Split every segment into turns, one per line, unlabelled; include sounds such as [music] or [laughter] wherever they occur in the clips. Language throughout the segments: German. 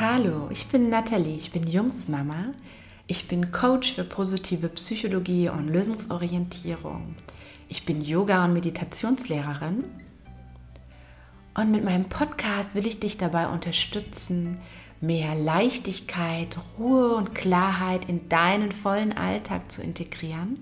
Hallo, ich bin Nathalie, ich bin Jungsmama. Ich bin Coach für positive Psychologie und Lösungsorientierung. Ich bin Yoga- und Meditationslehrerin. Und mit meinem Podcast will ich dich dabei unterstützen, mehr Leichtigkeit, Ruhe und Klarheit in deinen vollen Alltag zu integrieren,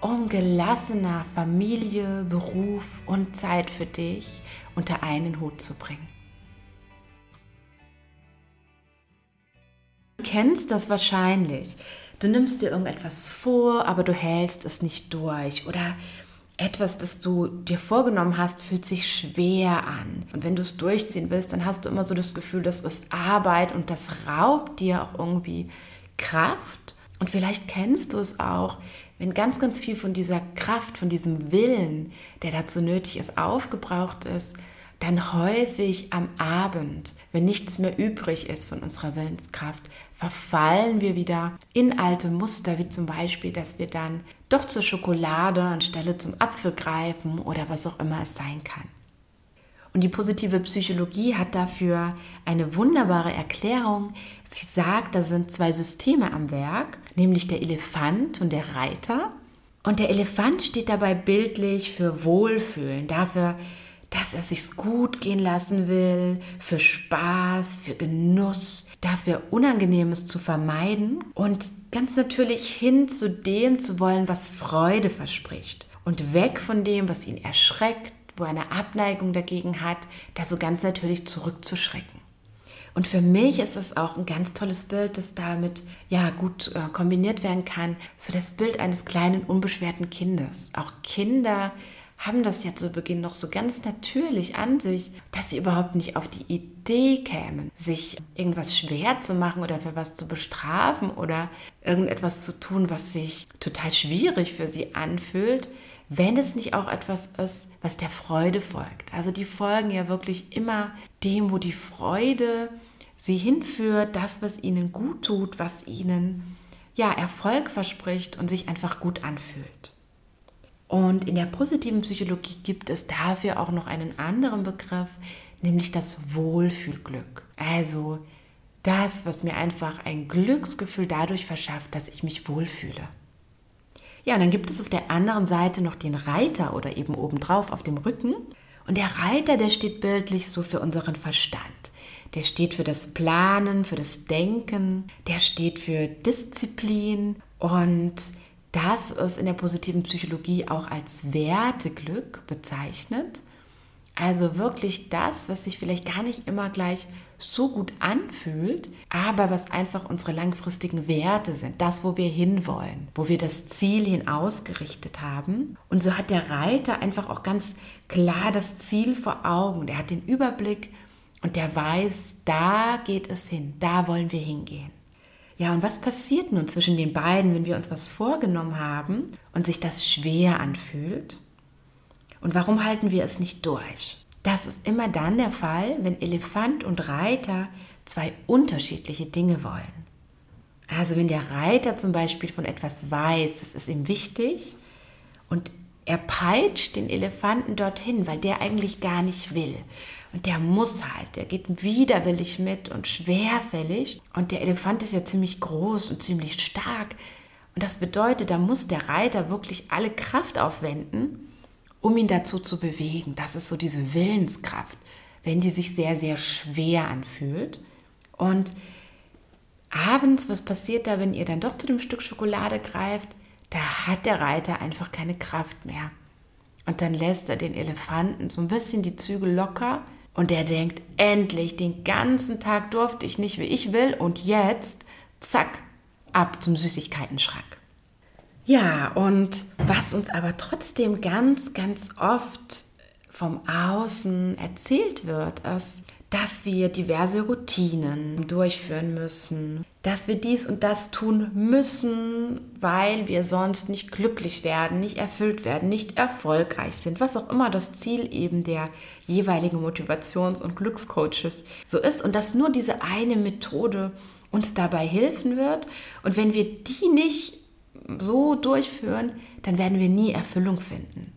um gelassener Familie, Beruf und Zeit für dich unter einen Hut zu bringen. Kennst das wahrscheinlich. Du nimmst dir irgendetwas vor, aber du hältst es nicht durch. Oder etwas, das du dir vorgenommen hast, fühlt sich schwer an. Und wenn du es durchziehen willst, dann hast du immer so das Gefühl, das ist Arbeit und das raubt dir auch irgendwie Kraft. Und vielleicht kennst du es auch, wenn ganz, ganz viel von dieser Kraft, von diesem Willen, der dazu nötig ist, aufgebraucht ist, dann häufig am Abend, wenn nichts mehr übrig ist von unserer Willenskraft, verfallen wir wieder in alte Muster, wie zum Beispiel, dass wir dann doch zur Schokolade anstelle zum Apfel greifen oder was auch immer es sein kann. Und die positive Psychologie hat dafür eine wunderbare Erklärung. Sie sagt, da sind zwei Systeme am Werk, nämlich der Elefant und der Reiter. Und der Elefant steht dabei bildlich für Wohlfühlen, dafür, dass er sich gut gehen lassen will, für Spaß, für Genuss, dafür Unangenehmes zu vermeiden und ganz natürlich hin zu dem zu wollen, was Freude verspricht und weg von dem, was ihn erschreckt, wo er eine Abneigung dagegen hat, da so ganz natürlich zurückzuschrecken. Und für mich ist es auch ein ganz tolles Bild, das damit ja gut äh, kombiniert werden kann, so das Bild eines kleinen unbeschwerten Kindes. Auch Kinder haben das ja zu Beginn noch so ganz natürlich an sich, dass sie überhaupt nicht auf die Idee kämen, sich irgendwas schwer zu machen oder für was zu bestrafen oder irgendetwas zu tun, was sich total schwierig für sie anfühlt, wenn es nicht auch etwas ist, was der Freude folgt. Also die folgen ja wirklich immer dem, wo die Freude sie hinführt, das, was ihnen gut tut, was ihnen ja Erfolg verspricht und sich einfach gut anfühlt. Und in der positiven Psychologie gibt es dafür auch noch einen anderen Begriff, nämlich das Wohlfühlglück. Also das, was mir einfach ein Glücksgefühl dadurch verschafft, dass ich mich wohlfühle. Ja, und dann gibt es auf der anderen Seite noch den Reiter oder eben obendrauf auf dem Rücken. Und der Reiter, der steht bildlich so für unseren Verstand. Der steht für das Planen, für das Denken, der steht für Disziplin und das ist in der positiven Psychologie auch als Werteglück bezeichnet. Also wirklich das, was sich vielleicht gar nicht immer gleich so gut anfühlt, aber was einfach unsere langfristigen Werte sind, das, wo wir hinwollen, wo wir das Ziel hin ausgerichtet haben. Und so hat der Reiter einfach auch ganz klar das Ziel vor Augen. Der hat den Überblick und der weiß, da geht es hin, da wollen wir hingehen. Ja, und was passiert nun zwischen den beiden, wenn wir uns was vorgenommen haben und sich das schwer anfühlt? Und warum halten wir es nicht durch? Das ist immer dann der Fall, wenn Elefant und Reiter zwei unterschiedliche Dinge wollen. Also wenn der Reiter zum Beispiel von etwas weiß, das ist ihm wichtig, und er peitscht den Elefanten dorthin, weil der eigentlich gar nicht will. Und der muss halt, der geht widerwillig mit und schwerfällig. Und der Elefant ist ja ziemlich groß und ziemlich stark. Und das bedeutet, da muss der Reiter wirklich alle Kraft aufwenden, um ihn dazu zu bewegen. Das ist so diese Willenskraft, wenn die sich sehr, sehr schwer anfühlt. Und abends, was passiert da, wenn ihr dann doch zu dem Stück Schokolade greift? Da hat der Reiter einfach keine Kraft mehr. Und dann lässt er den Elefanten so ein bisschen die Zügel locker und der denkt, endlich, den ganzen Tag durfte ich nicht, wie ich will. Und jetzt, zack, ab zum Süßigkeitenschrank. Ja, und was uns aber trotzdem ganz, ganz oft vom Außen erzählt wird, ist, dass wir diverse Routinen durchführen müssen, dass wir dies und das tun müssen, weil wir sonst nicht glücklich werden, nicht erfüllt werden, nicht erfolgreich sind, was auch immer das Ziel eben der jeweiligen Motivations- und Glückscoaches so ist und dass nur diese eine Methode uns dabei helfen wird und wenn wir die nicht so durchführen, dann werden wir nie Erfüllung finden.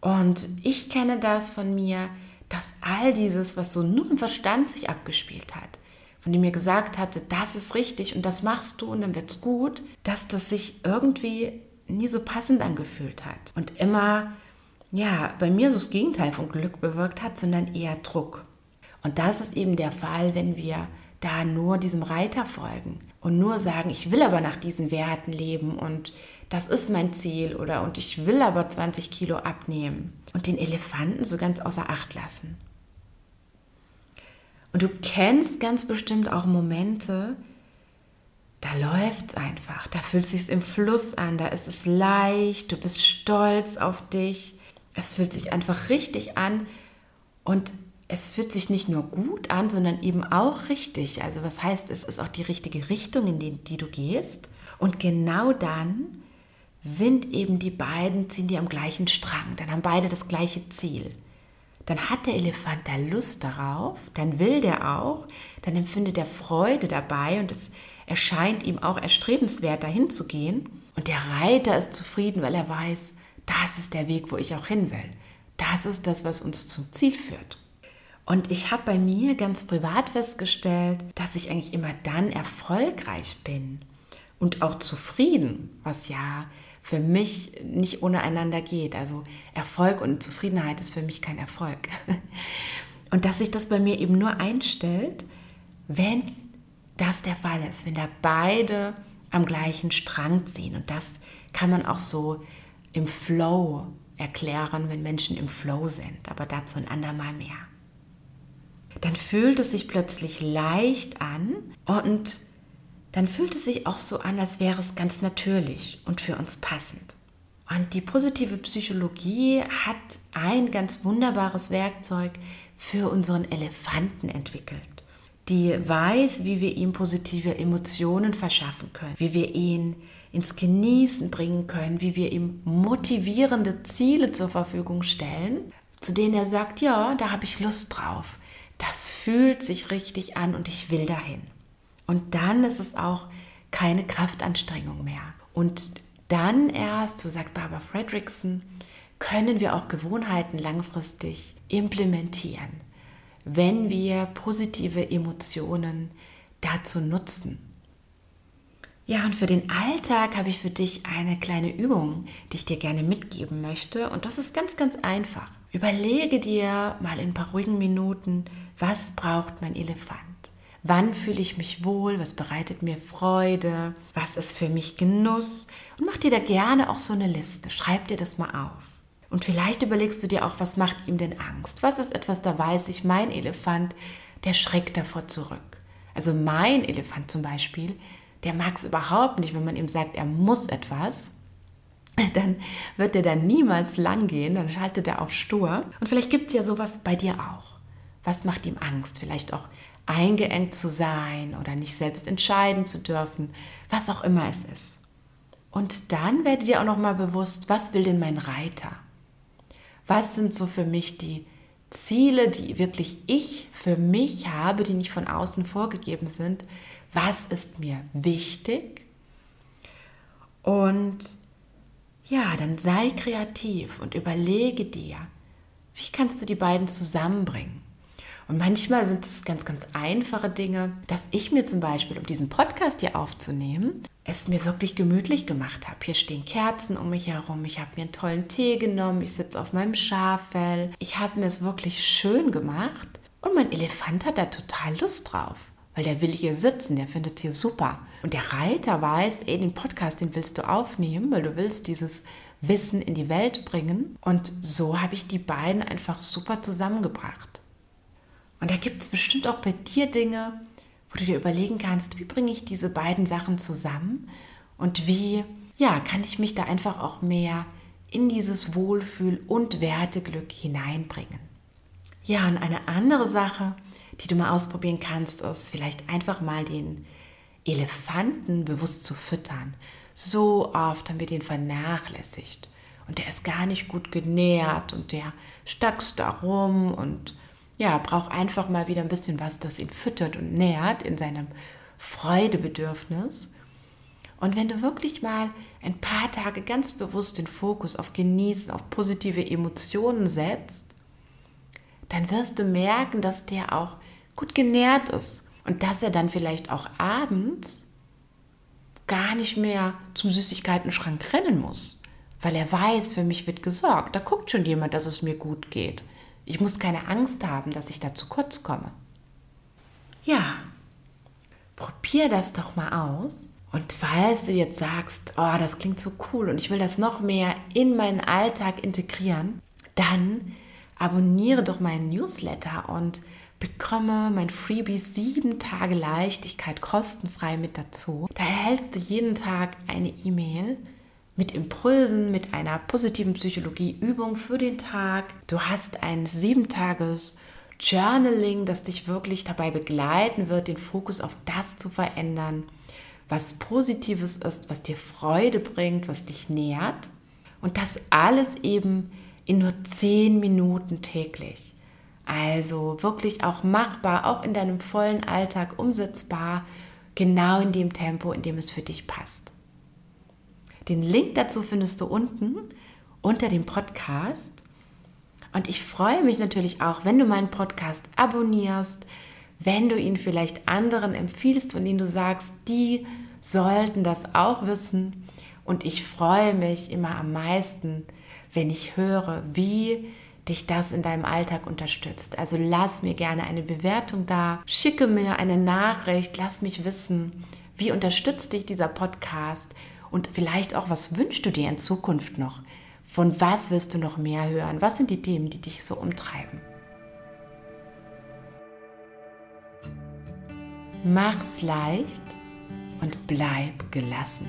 Und ich kenne das von mir, dass all dieses, was so nur im Verstand sich abgespielt hat, von dem mir gesagt hatte, das ist richtig und das machst du und dann wird's gut, dass das sich irgendwie nie so passend angefühlt hat und immer ja, bei mir so das Gegenteil von Glück bewirkt hat, sondern eher Druck. Und das ist eben der Fall, wenn wir da nur diesem Reiter folgen und nur sagen, ich will aber nach diesen Werten leben und das ist mein Ziel oder und ich will aber 20 Kilo abnehmen und den Elefanten so ganz außer Acht lassen. Und du kennst ganz bestimmt auch Momente, da läuft es einfach, da fühlt es sich im Fluss an, da ist es leicht, du bist stolz auf dich, es fühlt sich einfach richtig an und es fühlt sich nicht nur gut an, sondern eben auch richtig. Also was heißt, es ist auch die richtige Richtung, in die, die du gehst. Und genau dann sind eben die beiden, ziehen die am gleichen Strang. Dann haben beide das gleiche Ziel. Dann hat der Elefant da Lust darauf, dann will der auch, dann empfindet er Freude dabei und es erscheint ihm auch erstrebenswert, dahin zu gehen. Und der Reiter ist zufrieden, weil er weiß, das ist der Weg, wo ich auch hin will. Das ist das, was uns zum Ziel führt. Und ich habe bei mir ganz privat festgestellt, dass ich eigentlich immer dann erfolgreich bin und auch zufrieden, was ja für mich nicht ohne einander geht. Also Erfolg und Zufriedenheit ist für mich kein Erfolg. [laughs] Und dass sich das bei mir eben nur einstellt, wenn das der Fall ist, wenn da beide am gleichen Strang ziehen. Und das kann man auch so im Flow erklären, wenn Menschen im Flow sind. Aber dazu ein andermal mehr. Dann fühlt es sich plötzlich leicht an und dann fühlt es sich auch so an, als wäre es ganz natürlich und für uns passend. Und die positive Psychologie hat ein ganz wunderbares Werkzeug für unseren Elefanten entwickelt. Die weiß, wie wir ihm positive Emotionen verschaffen können, wie wir ihn ins Genießen bringen können, wie wir ihm motivierende Ziele zur Verfügung stellen, zu denen er sagt, ja, da habe ich Lust drauf. Das fühlt sich richtig an und ich will dahin. Und dann ist es auch keine Kraftanstrengung mehr. Und dann erst, so sagt Barbara Fredrickson, können wir auch Gewohnheiten langfristig implementieren, wenn wir positive Emotionen dazu nutzen. Ja, und für den Alltag habe ich für dich eine kleine Übung, die ich dir gerne mitgeben möchte. Und das ist ganz, ganz einfach. Überlege dir mal in ein paar ruhigen Minuten, was braucht mein Elefant? Wann fühle ich mich wohl? Was bereitet mir Freude? Was ist für mich Genuss? Und mach dir da gerne auch so eine Liste. Schreib dir das mal auf. Und vielleicht überlegst du dir auch, was macht ihm denn Angst? Was ist etwas, da weiß ich, mein Elefant, der schreckt davor zurück. Also mein Elefant zum Beispiel, der mag es überhaupt nicht, wenn man ihm sagt, er muss etwas. [laughs] Dann wird er da niemals lang gehen, dann schaltet er auf Stur. Und vielleicht gibt es ja sowas bei dir auch. Was macht ihm Angst? Vielleicht auch eingeengt zu sein oder nicht selbst entscheiden zu dürfen, was auch immer es ist. Und dann werde dir auch noch mal bewusst, was will denn mein Reiter? Was sind so für mich die Ziele, die wirklich ich für mich habe, die nicht von außen vorgegeben sind? Was ist mir wichtig? Und ja, dann sei kreativ und überlege dir, wie kannst du die beiden zusammenbringen? Und manchmal sind es ganz, ganz einfache Dinge, dass ich mir zum Beispiel, um diesen Podcast hier aufzunehmen, es mir wirklich gemütlich gemacht habe. Hier stehen Kerzen um mich herum, ich habe mir einen tollen Tee genommen, ich sitze auf meinem Schaffell. Ich habe mir es wirklich schön gemacht und mein Elefant hat da total Lust drauf, weil der will hier sitzen, der findet hier super. Und der Reiter weiß, ey, den Podcast, den willst du aufnehmen, weil du willst dieses Wissen in die Welt bringen. Und so habe ich die beiden einfach super zusammengebracht. Und da gibt es bestimmt auch bei dir Dinge, wo du dir überlegen kannst, wie bringe ich diese beiden Sachen zusammen und wie, ja, kann ich mich da einfach auch mehr in dieses Wohlfühl und Werteglück hineinbringen. Ja, und eine andere Sache, die du mal ausprobieren kannst, ist vielleicht einfach mal den Elefanten bewusst zu füttern. So oft haben wir den vernachlässigt und der ist gar nicht gut genährt und der stackst da rum und ja, braucht einfach mal wieder ein bisschen was, das ihn füttert und nährt in seinem Freudebedürfnis. Und wenn du wirklich mal ein paar Tage ganz bewusst den Fokus auf Genießen, auf positive Emotionen setzt, dann wirst du merken, dass der auch gut genährt ist und dass er dann vielleicht auch abends gar nicht mehr zum Süßigkeiten-Schrank rennen muss, weil er weiß, für mich wird gesorgt. Da guckt schon jemand, dass es mir gut geht. Ich muss keine Angst haben, dass ich da zu kurz komme. Ja, probier das doch mal aus. Und falls du jetzt sagst, oh, das klingt so cool und ich will das noch mehr in meinen Alltag integrieren, dann abonniere doch meinen Newsletter und bekomme mein Freebie 7 Tage Leichtigkeit kostenfrei mit dazu. Da erhältst du jeden Tag eine E-Mail mit Impulsen, mit einer positiven Psychologie-Übung für den Tag. Du hast ein 7 Tages Journaling, das dich wirklich dabei begleiten wird, den Fokus auf das zu verändern, was Positives ist, was dir Freude bringt, was dich nährt. Und das alles eben in nur 10 Minuten täglich. Also wirklich auch machbar, auch in deinem vollen Alltag umsetzbar, genau in dem Tempo, in dem es für dich passt. Den Link dazu findest du unten unter dem Podcast. Und ich freue mich natürlich auch, wenn du meinen Podcast abonnierst, wenn du ihn vielleicht anderen empfiehlst und ihnen du sagst, die sollten das auch wissen. Und ich freue mich immer am meisten, wenn ich höre, wie dich das in deinem Alltag unterstützt. Also lass mir gerne eine Bewertung da, schicke mir eine Nachricht, lass mich wissen, wie unterstützt dich dieser Podcast und vielleicht auch, was wünschst du dir in Zukunft noch? Von was wirst du noch mehr hören? Was sind die Themen, die dich so umtreiben? Mach's leicht und bleib gelassen.